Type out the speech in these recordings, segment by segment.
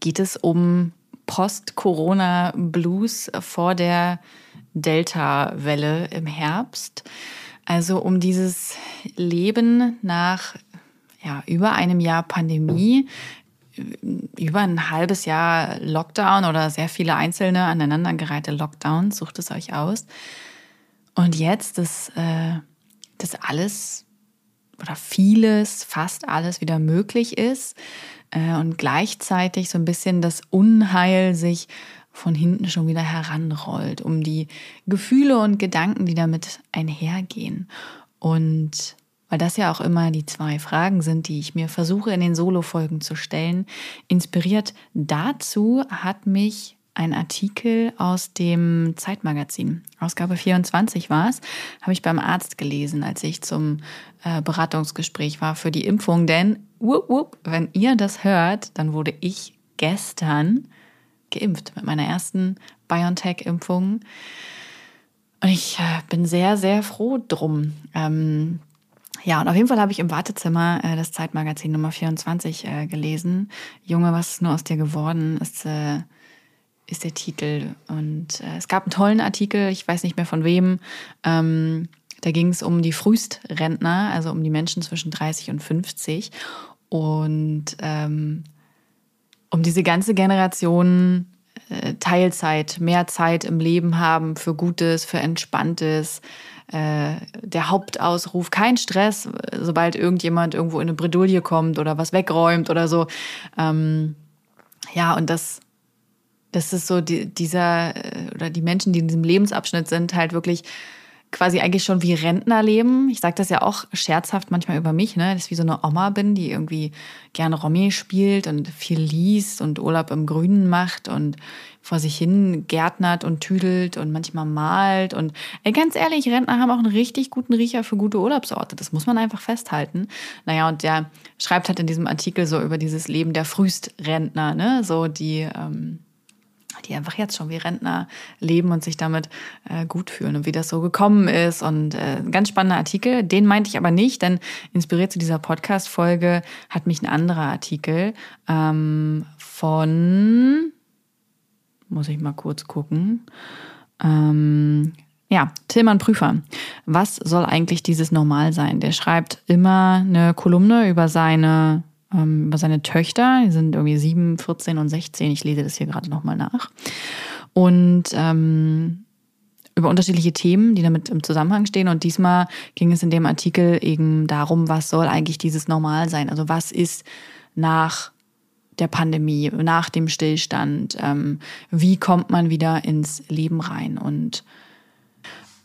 geht es um Post-Corona-Blues vor der Delta-Welle im Herbst. Also um dieses Leben nach ja, über einem Jahr Pandemie, über ein halbes Jahr Lockdown oder sehr viele einzelne aneinandergereihte Lockdowns, sucht es euch aus. Und jetzt, dass äh, das alles oder vieles, fast alles wieder möglich ist und gleichzeitig so ein bisschen das Unheil sich von hinten schon wieder heranrollt, um die Gefühle und Gedanken, die damit einhergehen. Und weil das ja auch immer die zwei Fragen sind, die ich mir versuche in den Solo-Folgen zu stellen, inspiriert dazu hat mich ein Artikel aus dem Zeitmagazin. Ausgabe 24 war es, habe ich beim Arzt gelesen, als ich zum äh, Beratungsgespräch war für die Impfung. Denn, wupp, wupp, wenn ihr das hört, dann wurde ich gestern geimpft mit meiner ersten BioNTech-Impfung. Und ich äh, bin sehr, sehr froh drum. Ähm, ja, und auf jeden Fall habe ich im Wartezimmer äh, das Zeitmagazin Nummer 24 äh, gelesen. Junge, was ist nur aus dir geworden? Ist äh, ist der Titel. Und äh, es gab einen tollen Artikel, ich weiß nicht mehr von wem. Ähm, da ging es um die Frühstrentner, also um die Menschen zwischen 30 und 50. Und ähm, um diese ganze Generation äh, Teilzeit, mehr Zeit im Leben haben für Gutes, für Entspanntes. Äh, der Hauptausruf, kein Stress, sobald irgendjemand irgendwo in eine Bredouille kommt oder was wegräumt oder so. Ähm, ja, und das das ist so die, dieser äh, oder die Menschen, die in diesem Lebensabschnitt sind, halt wirklich quasi eigentlich schon wie Rentner leben. Ich sage das ja auch scherzhaft manchmal über mich, ne? dass ich wie so eine Oma bin, die irgendwie gerne Romy spielt und viel liest und Urlaub im Grünen macht und vor sich hin gärtnert und tüdelt und manchmal malt. Und ey, ganz ehrlich, Rentner haben auch einen richtig guten Riecher für gute Urlaubsorte. Das muss man einfach festhalten. Naja, und der schreibt halt in diesem Artikel so über dieses Leben der Frühstrentner, ne? So die ähm, die einfach jetzt schon wie Rentner leben und sich damit äh, gut fühlen und wie das so gekommen ist. Und äh, ein ganz spannender Artikel, den meinte ich aber nicht, denn inspiriert zu dieser Podcast-Folge hat mich ein anderer Artikel ähm, von, muss ich mal kurz gucken, ähm, ja, Tillmann Prüfer. Was soll eigentlich dieses Normal sein? Der schreibt immer eine Kolumne über seine ähm, über seine Töchter. Die sind irgendwie sieben, 14 und 16. Ich lese das hier gerade nochmal nach. Und ähm, über unterschiedliche Themen, die damit im Zusammenhang stehen. Und diesmal ging es in dem Artikel eben darum, was soll eigentlich dieses Normal sein? Also was ist nach der Pandemie, nach dem Stillstand? Ähm, wie kommt man wieder ins Leben rein? Und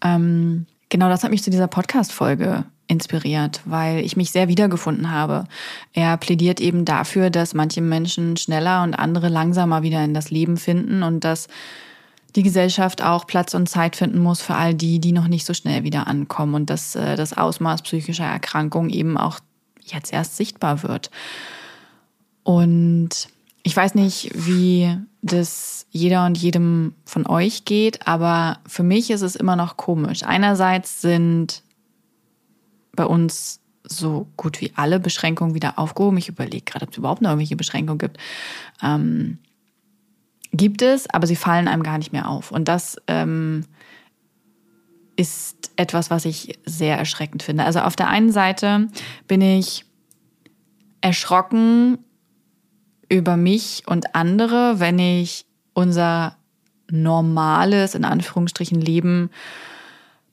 ähm, genau das hat mich zu dieser Podcast-Folge inspiriert, weil ich mich sehr wiedergefunden habe. Er plädiert eben dafür, dass manche Menschen schneller und andere langsamer wieder in das Leben finden und dass die Gesellschaft auch Platz und Zeit finden muss für all die, die noch nicht so schnell wieder ankommen und dass äh, das Ausmaß psychischer Erkrankung eben auch jetzt erst sichtbar wird. Und ich weiß nicht, wie das jeder und jedem von euch geht, aber für mich ist es immer noch komisch. Einerseits sind bei uns so gut wie alle Beschränkungen wieder aufgehoben. Ich überlege gerade, ob es überhaupt noch irgendwelche Beschränkungen gibt. Ähm, gibt es, aber sie fallen einem gar nicht mehr auf. Und das ähm, ist etwas, was ich sehr erschreckend finde. Also auf der einen Seite bin ich erschrocken über mich und andere, wenn ich unser normales, in Anführungsstrichen, Leben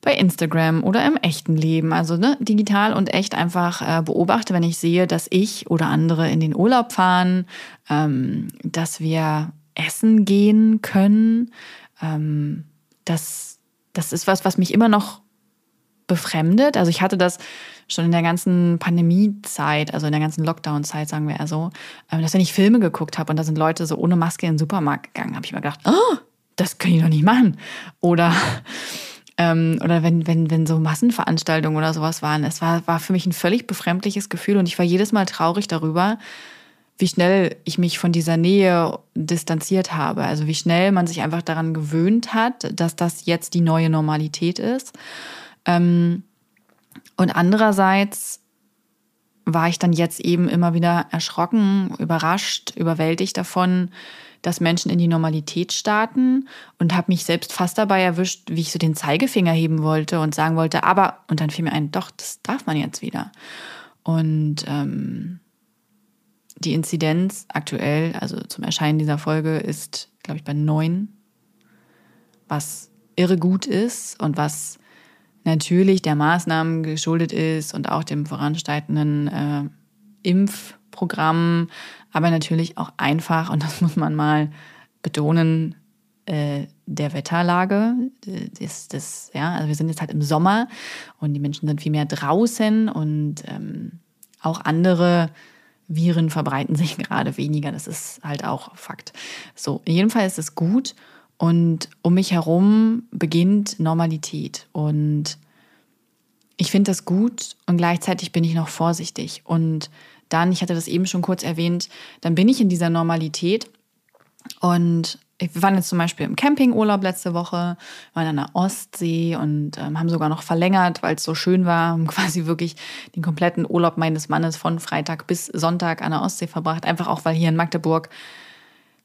bei Instagram oder im echten Leben, also ne, digital und echt einfach äh, beobachte, wenn ich sehe, dass ich oder andere in den Urlaub fahren, ähm, dass wir essen gehen können. Ähm, das, das ist was, was mich immer noch befremdet. Also ich hatte das schon in der ganzen Pandemiezeit, also in der ganzen Lockdown-Zeit, sagen wir eher so, ähm, dass wenn ich Filme geguckt habe und da sind Leute so ohne Maske in den Supermarkt gegangen, habe ich mir gedacht, oh, das können die doch nicht machen. Oder ähm, oder wenn, wenn, wenn so Massenveranstaltungen oder sowas waren. Es war, war für mich ein völlig befremdliches Gefühl und ich war jedes Mal traurig darüber, wie schnell ich mich von dieser Nähe distanziert habe. Also wie schnell man sich einfach daran gewöhnt hat, dass das jetzt die neue Normalität ist. Ähm, und andererseits war ich dann jetzt eben immer wieder erschrocken, überrascht, überwältigt davon, dass Menschen in die Normalität starten und habe mich selbst fast dabei erwischt, wie ich so den Zeigefinger heben wollte und sagen wollte, aber, und dann fiel mir ein, doch, das darf man jetzt wieder. Und ähm, die Inzidenz aktuell, also zum Erscheinen dieser Folge, ist, glaube ich, bei neun, was irre gut ist und was natürlich der Maßnahmen geschuldet ist und auch dem voranschreitenden äh, Impfprogramm, aber natürlich auch einfach, und das muss man mal betonen, äh, der Wetterlage. Das, das, ja, also wir sind jetzt halt im Sommer und die Menschen sind viel mehr draußen und ähm, auch andere Viren verbreiten sich gerade weniger. Das ist halt auch Fakt. So, in jedem Fall ist es gut und um mich herum beginnt Normalität. Und ich finde das gut und gleichzeitig bin ich noch vorsichtig. Und dann, ich hatte das eben schon kurz erwähnt, dann bin ich in dieser Normalität. Und wir waren jetzt zum Beispiel im Campingurlaub letzte Woche, waren an der Ostsee und ähm, haben sogar noch verlängert, weil es so schön war, haben quasi wirklich den kompletten Urlaub meines Mannes von Freitag bis Sonntag an der Ostsee verbracht, einfach auch, weil hier in Magdeburg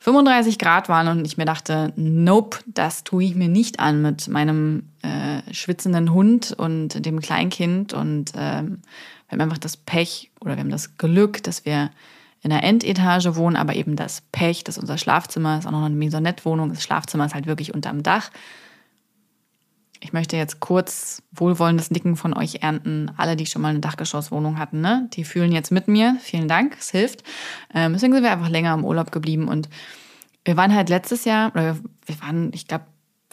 35 Grad waren und ich mir dachte, nope, das tue ich mir nicht an mit meinem äh, schwitzenden Hund und dem Kleinkind und ähm, wir haben einfach das Pech oder wir haben das Glück, dass wir in der Endetage wohnen, aber eben das Pech, dass unser Schlafzimmer ist auch noch eine Maisonette-Wohnung. Das Schlafzimmer ist halt wirklich unterm Dach. Ich möchte jetzt kurz wohlwollendes Nicken von euch ernten. Alle, die schon mal eine Dachgeschosswohnung hatten, ne? die fühlen jetzt mit mir. Vielen Dank, es hilft. Ähm, deswegen sind wir einfach länger im Urlaub geblieben und wir waren halt letztes Jahr, oder wir waren, ich glaube,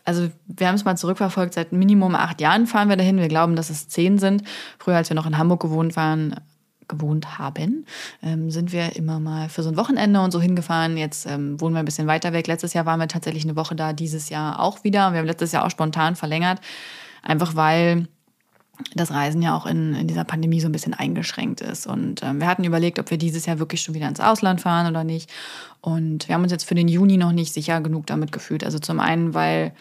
also wir haben es mal zurückverfolgt, seit Minimum acht Jahren fahren wir dahin. Wir glauben, dass es zehn sind. Früher, als wir noch in Hamburg gewohnt waren, gewohnt haben, ähm, sind wir immer mal für so ein Wochenende und so hingefahren. Jetzt ähm, wohnen wir ein bisschen weiter weg. Letztes Jahr waren wir tatsächlich eine Woche da, dieses Jahr auch wieder. Wir haben letztes Jahr auch spontan verlängert, einfach weil das Reisen ja auch in, in dieser Pandemie so ein bisschen eingeschränkt ist. Und ähm, wir hatten überlegt, ob wir dieses Jahr wirklich schon wieder ins Ausland fahren oder nicht. Und wir haben uns jetzt für den Juni noch nicht sicher genug damit gefühlt. Also zum einen, weil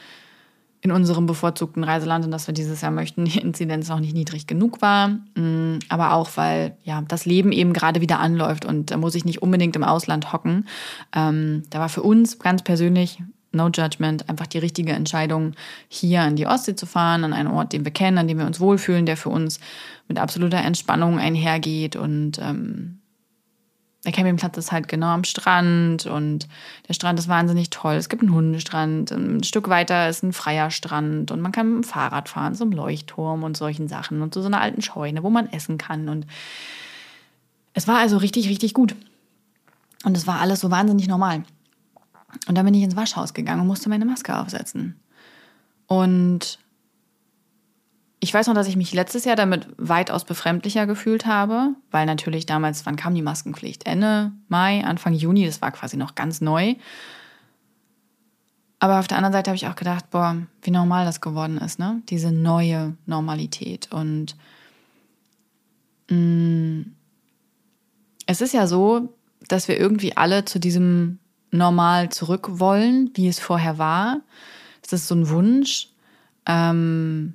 in unserem bevorzugten Reiseland, in das wir dieses Jahr möchten, die Inzidenz noch nicht niedrig genug war. Mm, aber auch, weil ja das Leben eben gerade wieder anläuft und da muss ich nicht unbedingt im Ausland hocken. Ähm, da war für uns ganz persönlich, no judgment, einfach die richtige Entscheidung, hier an die Ostsee zu fahren, an einen Ort, den wir kennen, an dem wir uns wohlfühlen, der für uns mit absoluter Entspannung einhergeht und ähm, der Campingplatz ist halt genau am Strand und der Strand ist wahnsinnig toll. Es gibt einen Hundestrand, ein Stück weiter ist ein freier Strand und man kann mit dem Fahrrad fahren zum Leuchtturm und solchen Sachen und zu so einer alten Scheune, wo man essen kann. Und es war also richtig, richtig gut. Und es war alles so wahnsinnig normal. Und dann bin ich ins Waschhaus gegangen und musste meine Maske aufsetzen. Und ich weiß noch, dass ich mich letztes Jahr damit weitaus befremdlicher gefühlt habe, weil natürlich damals, wann kam die Maskenpflicht? Ende Mai, Anfang Juni, das war quasi noch ganz neu. Aber auf der anderen Seite habe ich auch gedacht, boah, wie normal das geworden ist, ne? Diese neue Normalität. Und mh, mm, es ist ja so, dass wir irgendwie alle zu diesem Normal zurück wollen, wie es vorher war. Es ist so ein Wunsch. Ähm,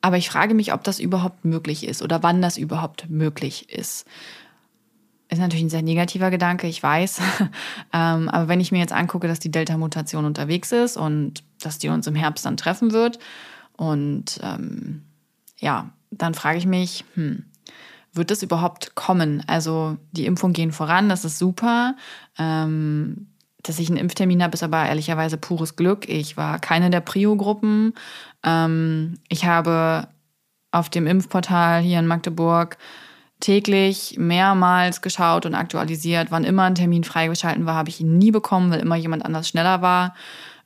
aber ich frage mich, ob das überhaupt möglich ist oder wann das überhaupt möglich ist. Ist natürlich ein sehr negativer Gedanke, ich weiß. ähm, aber wenn ich mir jetzt angucke, dass die Delta-Mutation unterwegs ist und dass die uns im Herbst dann treffen wird, und ähm, ja, dann frage ich mich, hm, wird das überhaupt kommen? Also die Impfungen gehen voran, das ist super. Ähm, dass ich einen Impftermin habe, ist aber ehrlicherweise pures Glück. Ich war keine der Prio-Gruppen. Ähm, ich habe auf dem Impfportal hier in Magdeburg täglich mehrmals geschaut und aktualisiert. Wann immer ein Termin freigeschalten war, habe ich ihn nie bekommen, weil immer jemand anders schneller war.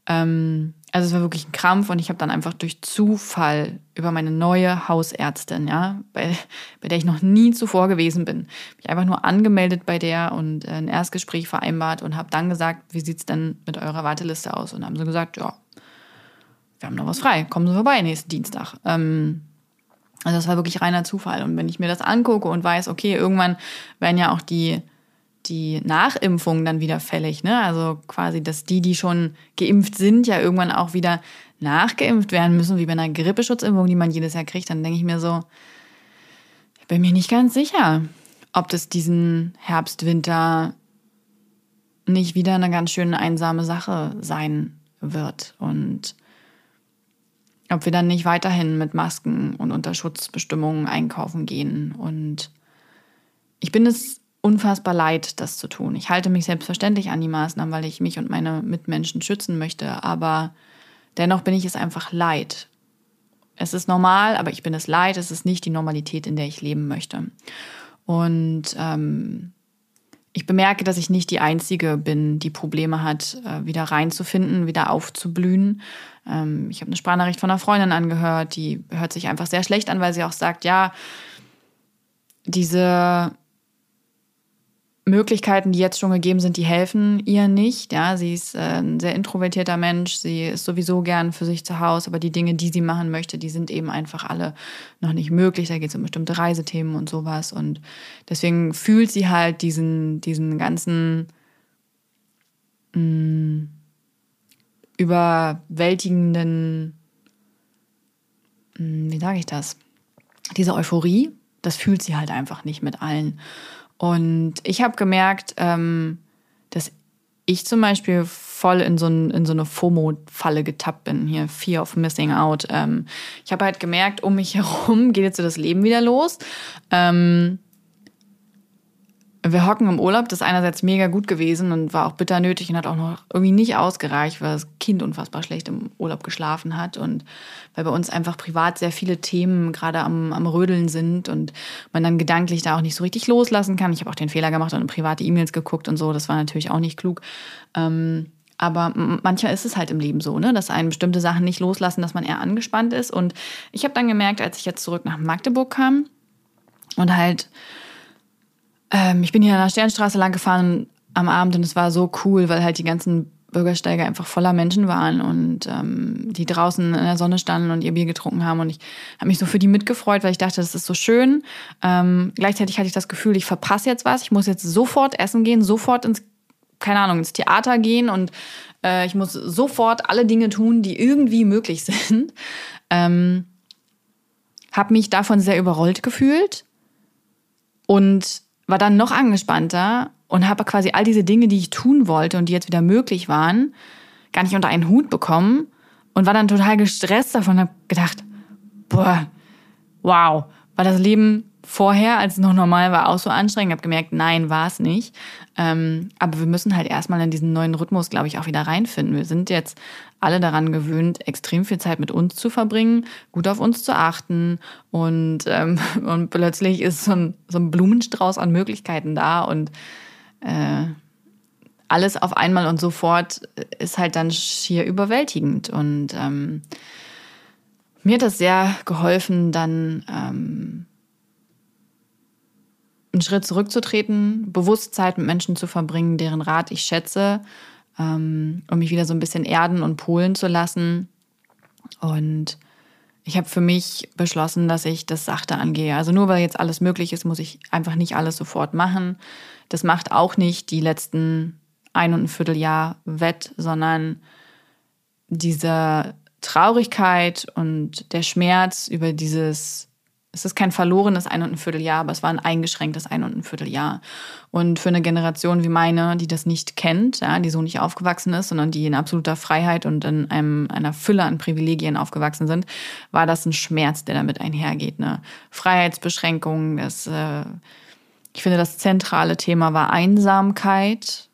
Ähm, also es war wirklich ein Krampf und ich habe dann einfach durch Zufall über meine neue Hausärztin, ja, bei, bei der ich noch nie zuvor gewesen bin, mich einfach nur angemeldet bei der und ein Erstgespräch vereinbart und habe dann gesagt, wie sieht es denn mit eurer Warteliste aus? Und haben sie gesagt, ja, wir haben noch was frei, kommen Sie vorbei nächsten Dienstag. Ähm, also das war wirklich reiner Zufall. Und wenn ich mir das angucke und weiß, okay, irgendwann werden ja auch die die Nachimpfung dann wieder fällig. Ne? Also quasi, dass die, die schon geimpft sind, ja irgendwann auch wieder nachgeimpft werden müssen, wie bei einer Grippeschutzimpfung, die man jedes Jahr kriegt. Dann denke ich mir so, ich bin mir nicht ganz sicher, ob das diesen Herbst, Winter nicht wieder eine ganz schön einsame Sache sein wird. Und ob wir dann nicht weiterhin mit Masken und unter Schutzbestimmungen einkaufen gehen. Und ich bin es unfassbar leid, das zu tun. Ich halte mich selbstverständlich an die Maßnahmen, weil ich mich und meine Mitmenschen schützen möchte, aber dennoch bin ich es einfach leid. Es ist normal, aber ich bin es leid. Es ist nicht die Normalität, in der ich leben möchte. Und ähm, ich bemerke, dass ich nicht die Einzige bin, die Probleme hat, äh, wieder reinzufinden, wieder aufzublühen. Ähm, ich habe eine Sprachnachricht von einer Freundin angehört, die hört sich einfach sehr schlecht an, weil sie auch sagt, ja, diese Möglichkeiten, die jetzt schon gegeben sind, die helfen ihr nicht. Ja, sie ist äh, ein sehr introvertierter Mensch. Sie ist sowieso gern für sich zu Hause, aber die Dinge, die sie machen möchte, die sind eben einfach alle noch nicht möglich. Da geht es um bestimmte Reisethemen und sowas. Und deswegen fühlt sie halt diesen, diesen ganzen mh, mm, überwältigenden, mh, mm, wie sage ich das? Diese Euphorie, das fühlt sie halt einfach nicht mit allen. Und ich habe gemerkt, ähm, dass ich zum Beispiel voll in so, in so eine FOMO-Falle getappt bin, hier Fear of Missing Out. Ähm, ich habe halt gemerkt, um mich herum geht jetzt so das Leben wieder los. Ähm, wir hocken im Urlaub, das ist einerseits mega gut gewesen und war auch bitter nötig und hat auch noch irgendwie nicht ausgereicht, weil das Kind unfassbar schlecht im Urlaub geschlafen hat und weil bei uns einfach privat sehr viele Themen gerade am, am Rödeln sind und man dann gedanklich da auch nicht so richtig loslassen kann. Ich habe auch den Fehler gemacht und in private E-Mails geguckt und so, das war natürlich auch nicht klug. Ähm, aber manchmal ist es halt im Leben so, ne, dass einen bestimmte Sachen nicht loslassen, dass man eher angespannt ist. Und ich habe dann gemerkt, als ich jetzt zurück nach Magdeburg kam und halt ähm, ich bin hier an der Sternstraße lang gefahren am Abend und es war so cool, weil halt die ganzen Bürgersteige einfach voller Menschen waren und ähm, die draußen in der Sonne standen und ihr Bier getrunken haben. Und ich habe mich so für die mitgefreut, weil ich dachte, das ist so schön. Ähm, gleichzeitig hatte ich das Gefühl, ich verpasse jetzt was. Ich muss jetzt sofort essen gehen, sofort ins, keine Ahnung, ins Theater gehen und äh, ich muss sofort alle Dinge tun, die irgendwie möglich sind. Ähm, habe mich davon sehr überrollt gefühlt und war dann noch angespannter und habe quasi all diese Dinge, die ich tun wollte und die jetzt wieder möglich waren, gar nicht unter einen Hut bekommen und war dann total gestresst davon und habe gedacht, boah, wow, war das Leben vorher, als es noch normal war, auch so anstrengend. Habe gemerkt, nein, war es nicht. Ähm, aber wir müssen halt erstmal in diesen neuen Rhythmus, glaube ich, auch wieder reinfinden. Wir sind jetzt alle daran gewöhnt, extrem viel Zeit mit uns zu verbringen, gut auf uns zu achten und, ähm, und plötzlich ist so ein, so ein Blumenstrauß an Möglichkeiten da und äh, alles auf einmal und sofort ist halt dann schier überwältigend und ähm, mir hat das sehr geholfen, dann ähm, einen Schritt zurückzutreten, bewusst Zeit mit Menschen zu verbringen, deren Rat ich schätze, ähm, um mich wieder so ein bisschen erden und polen zu lassen. Und ich habe für mich beschlossen, dass ich das sachte angehe. Also nur weil jetzt alles möglich ist, muss ich einfach nicht alles sofort machen. Das macht auch nicht die letzten ein und ein Vierteljahr wett, sondern diese Traurigkeit und der Schmerz über dieses es ist kein verlorenes ein und ein Vierteljahr, aber es war ein eingeschränktes ein und ein Vierteljahr. Und für eine Generation wie meine, die das nicht kennt, ja, die so nicht aufgewachsen ist, sondern die in absoluter Freiheit und in einem, einer Fülle an Privilegien aufgewachsen sind, war das ein Schmerz, der damit einhergeht. Ne? Freiheitsbeschränkungen, das, äh, ich finde, das zentrale Thema war Einsamkeit.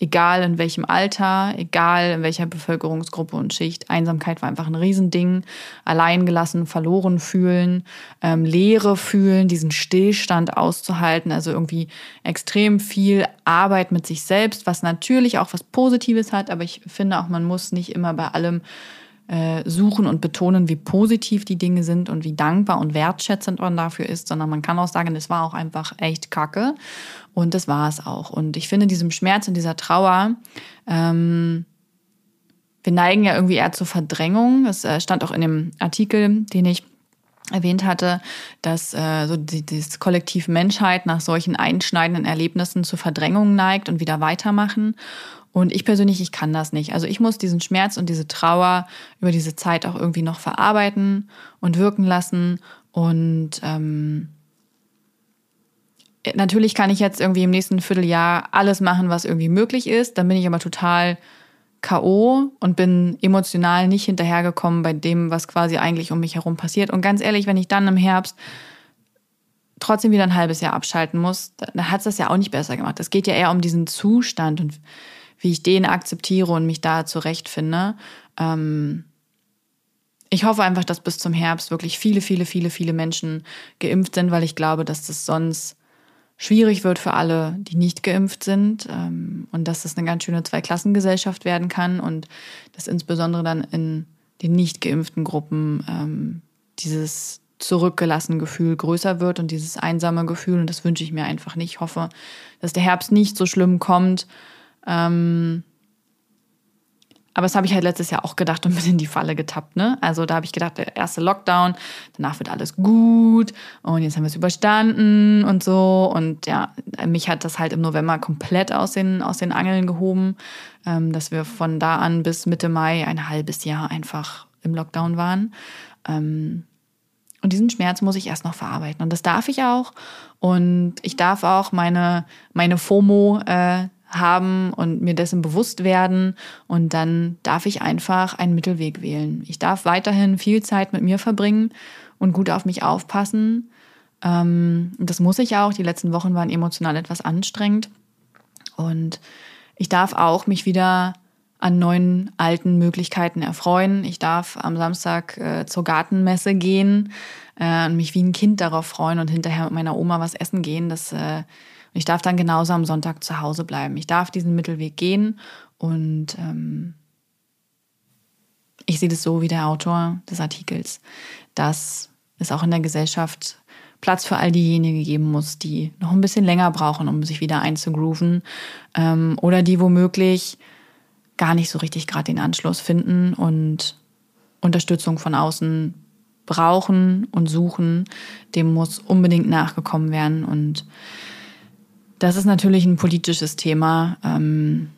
Egal in welchem Alter, egal in welcher Bevölkerungsgruppe und Schicht. Einsamkeit war einfach ein Riesending. Alleingelassen, verloren fühlen, ähm, Leere fühlen, diesen Stillstand auszuhalten. Also irgendwie extrem viel Arbeit mit sich selbst, was natürlich auch was Positives hat. Aber ich finde auch, man muss nicht immer bei allem suchen und betonen, wie positiv die Dinge sind und wie dankbar und wertschätzend man dafür ist, sondern man kann auch sagen, es war auch einfach echt kacke. Und das war es auch. Und ich finde, diesem Schmerz und dieser Trauer, ähm, wir neigen ja irgendwie eher zur Verdrängung. Es äh, stand auch in dem Artikel, den ich erwähnt hatte, dass äh, so die, das Kollektiv Menschheit nach solchen einschneidenden Erlebnissen zur Verdrängung neigt und wieder weitermachen. Und ich persönlich, ich kann das nicht. Also ich muss diesen Schmerz und diese Trauer über diese Zeit auch irgendwie noch verarbeiten und wirken lassen. Und ähm, natürlich kann ich jetzt irgendwie im nächsten Vierteljahr alles machen, was irgendwie möglich ist. Dann bin ich aber total K.O. und bin emotional nicht hinterhergekommen bei dem, was quasi eigentlich um mich herum passiert. Und ganz ehrlich, wenn ich dann im Herbst trotzdem wieder ein halbes Jahr abschalten muss, dann hat es das ja auch nicht besser gemacht. Es geht ja eher um diesen Zustand und wie ich den akzeptiere und mich da zurechtfinde. Ähm ich hoffe einfach, dass bis zum Herbst wirklich viele, viele, viele, viele Menschen geimpft sind, weil ich glaube, dass das sonst schwierig wird für alle, die nicht geimpft sind ähm, und dass das eine ganz schöne Zweiklassengesellschaft werden kann und dass insbesondere dann in den nicht geimpften Gruppen ähm, dieses zurückgelassene Gefühl größer wird und dieses einsame Gefühl und das wünsche ich mir einfach nicht. Ich hoffe, dass der Herbst nicht so schlimm kommt. Ähm, aber das habe ich halt letztes Jahr auch gedacht und bin in die Falle getappt. Ne? Also da habe ich gedacht, der erste Lockdown, danach wird alles gut und jetzt haben wir es überstanden und so. Und ja, mich hat das halt im November komplett aus den, aus den Angeln gehoben, ähm, dass wir von da an bis Mitte Mai ein halbes Jahr einfach im Lockdown waren. Ähm, und diesen Schmerz muss ich erst noch verarbeiten. Und das darf ich auch. Und ich darf auch meine, meine FOMO äh, haben und mir dessen bewusst werden. Und dann darf ich einfach einen Mittelweg wählen. Ich darf weiterhin viel Zeit mit mir verbringen und gut auf mich aufpassen. Ähm, das muss ich auch. Die letzten Wochen waren emotional etwas anstrengend. Und ich darf auch mich wieder an neuen alten Möglichkeiten erfreuen. Ich darf am Samstag äh, zur Gartenmesse gehen äh, und mich wie ein Kind darauf freuen und hinterher mit meiner Oma was essen gehen. Das äh, ich darf dann genauso am Sonntag zu Hause bleiben. Ich darf diesen Mittelweg gehen und ähm, ich sehe das so wie der Autor des Artikels, dass es auch in der Gesellschaft Platz für all diejenigen geben muss, die noch ein bisschen länger brauchen, um sich wieder einzugrooven ähm, oder die womöglich gar nicht so richtig gerade den Anschluss finden und Unterstützung von außen brauchen und suchen. Dem muss unbedingt nachgekommen werden und das ist natürlich ein politisches Thema. Ähm,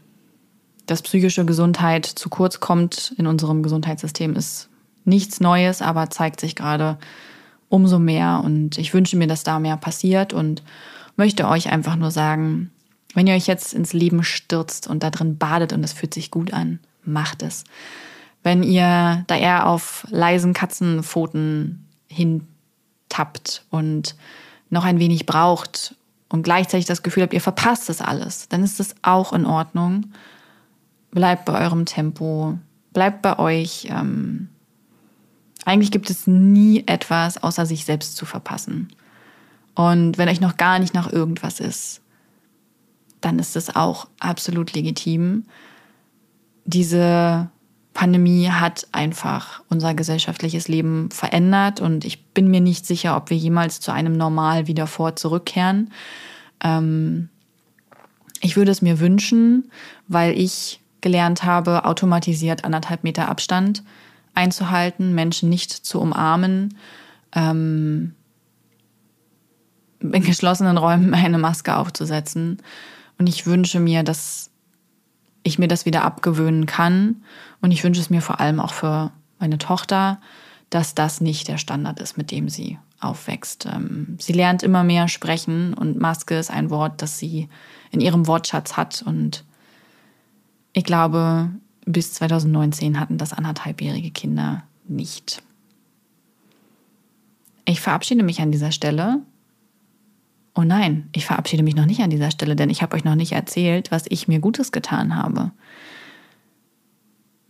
dass psychische Gesundheit zu kurz kommt in unserem Gesundheitssystem ist nichts Neues, aber zeigt sich gerade umso mehr. Und ich wünsche mir, dass da mehr passiert und möchte euch einfach nur sagen, wenn ihr euch jetzt ins Leben stürzt und da drin badet und es fühlt sich gut an, macht es. Wenn ihr da eher auf leisen Katzenpfoten hintappt und noch ein wenig braucht, und gleichzeitig das Gefühl habt, ihr verpasst das alles, dann ist das auch in Ordnung. Bleibt bei eurem Tempo, bleibt bei euch. Ähm, eigentlich gibt es nie etwas, außer sich selbst zu verpassen. Und wenn euch noch gar nicht nach irgendwas ist, dann ist es auch absolut legitim. Diese Pandemie hat einfach unser gesellschaftliches Leben verändert und ich bin mir nicht sicher, ob wir jemals zu einem Normal wieder vor zurückkehren. Ähm ich würde es mir wünschen, weil ich gelernt habe, automatisiert anderthalb Meter Abstand einzuhalten, Menschen nicht zu umarmen, ähm in geschlossenen Räumen eine Maske aufzusetzen. Und ich wünsche mir, dass ich mir das wieder abgewöhnen kann. Und ich wünsche es mir vor allem auch für meine Tochter, dass das nicht der Standard ist, mit dem sie aufwächst. Ähm, sie lernt immer mehr sprechen und Maske ist ein Wort, das sie in ihrem Wortschatz hat. Und ich glaube, bis 2019 hatten das anderthalbjährige Kinder nicht. Ich verabschiede mich an dieser Stelle oh nein, ich verabschiede mich noch nicht an dieser Stelle, denn ich habe euch noch nicht erzählt, was ich mir Gutes getan habe.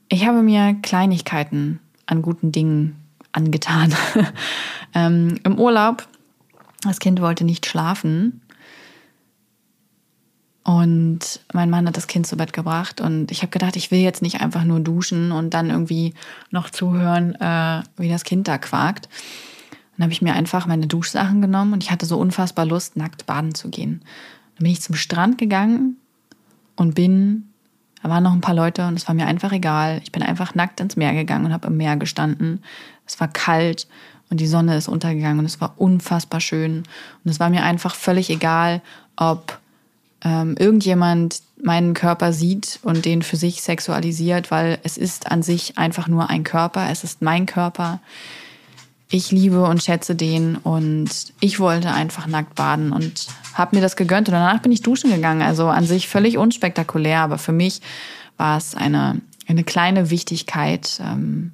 Ich habe mir Kleinigkeiten an guten Dingen angetan. ähm, Im Urlaub, das Kind wollte nicht schlafen. Und mein Mann hat das Kind zu Bett gebracht und ich habe gedacht, ich will jetzt nicht einfach nur duschen und dann irgendwie noch zuhören, äh, wie das Kind da quakt. Dann habe ich mir einfach meine Duschsachen genommen und ich hatte so unfassbar Lust, nackt baden zu gehen. Dann bin ich zum Strand gegangen und bin, da waren noch ein paar Leute und es war mir einfach egal. Ich bin einfach nackt ins Meer gegangen und habe im Meer gestanden. Es war kalt und die Sonne ist untergegangen und es war unfassbar schön. Und es war mir einfach völlig egal, ob ähm, irgendjemand meinen Körper sieht und den für sich sexualisiert, weil es ist an sich einfach nur ein Körper, es ist mein Körper ich liebe und schätze den und ich wollte einfach nackt baden und habe mir das gegönnt und danach bin ich duschen gegangen. Also an sich völlig unspektakulär, aber für mich war es eine, eine kleine Wichtigkeit, ähm,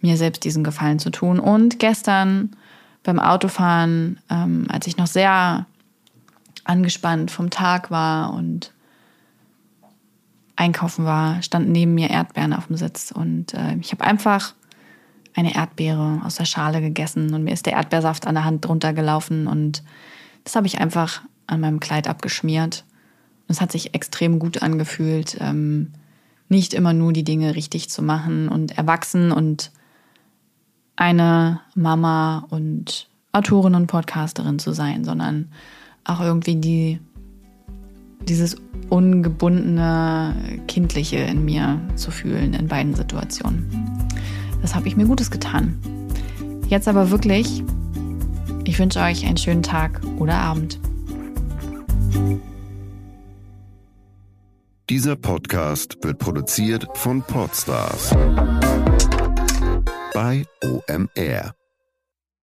mir selbst diesen Gefallen zu tun. Und gestern beim Autofahren, ähm, als ich noch sehr angespannt vom Tag war und einkaufen war, standen neben mir Erdbeeren auf dem Sitz und äh, ich habe einfach eine Erdbeere aus der Schale gegessen und mir ist der Erdbeersaft an der Hand drunter gelaufen und das habe ich einfach an meinem Kleid abgeschmiert. Und es hat sich extrem gut angefühlt, ähm, nicht immer nur die Dinge richtig zu machen und erwachsen und eine Mama und Autorin und Podcasterin zu sein, sondern auch irgendwie die, dieses ungebundene Kindliche in mir zu fühlen in beiden Situationen. Das habe ich mir Gutes getan. Jetzt aber wirklich, ich wünsche euch einen schönen Tag oder Abend. Dieser Podcast wird produziert von Podstars bei OMR.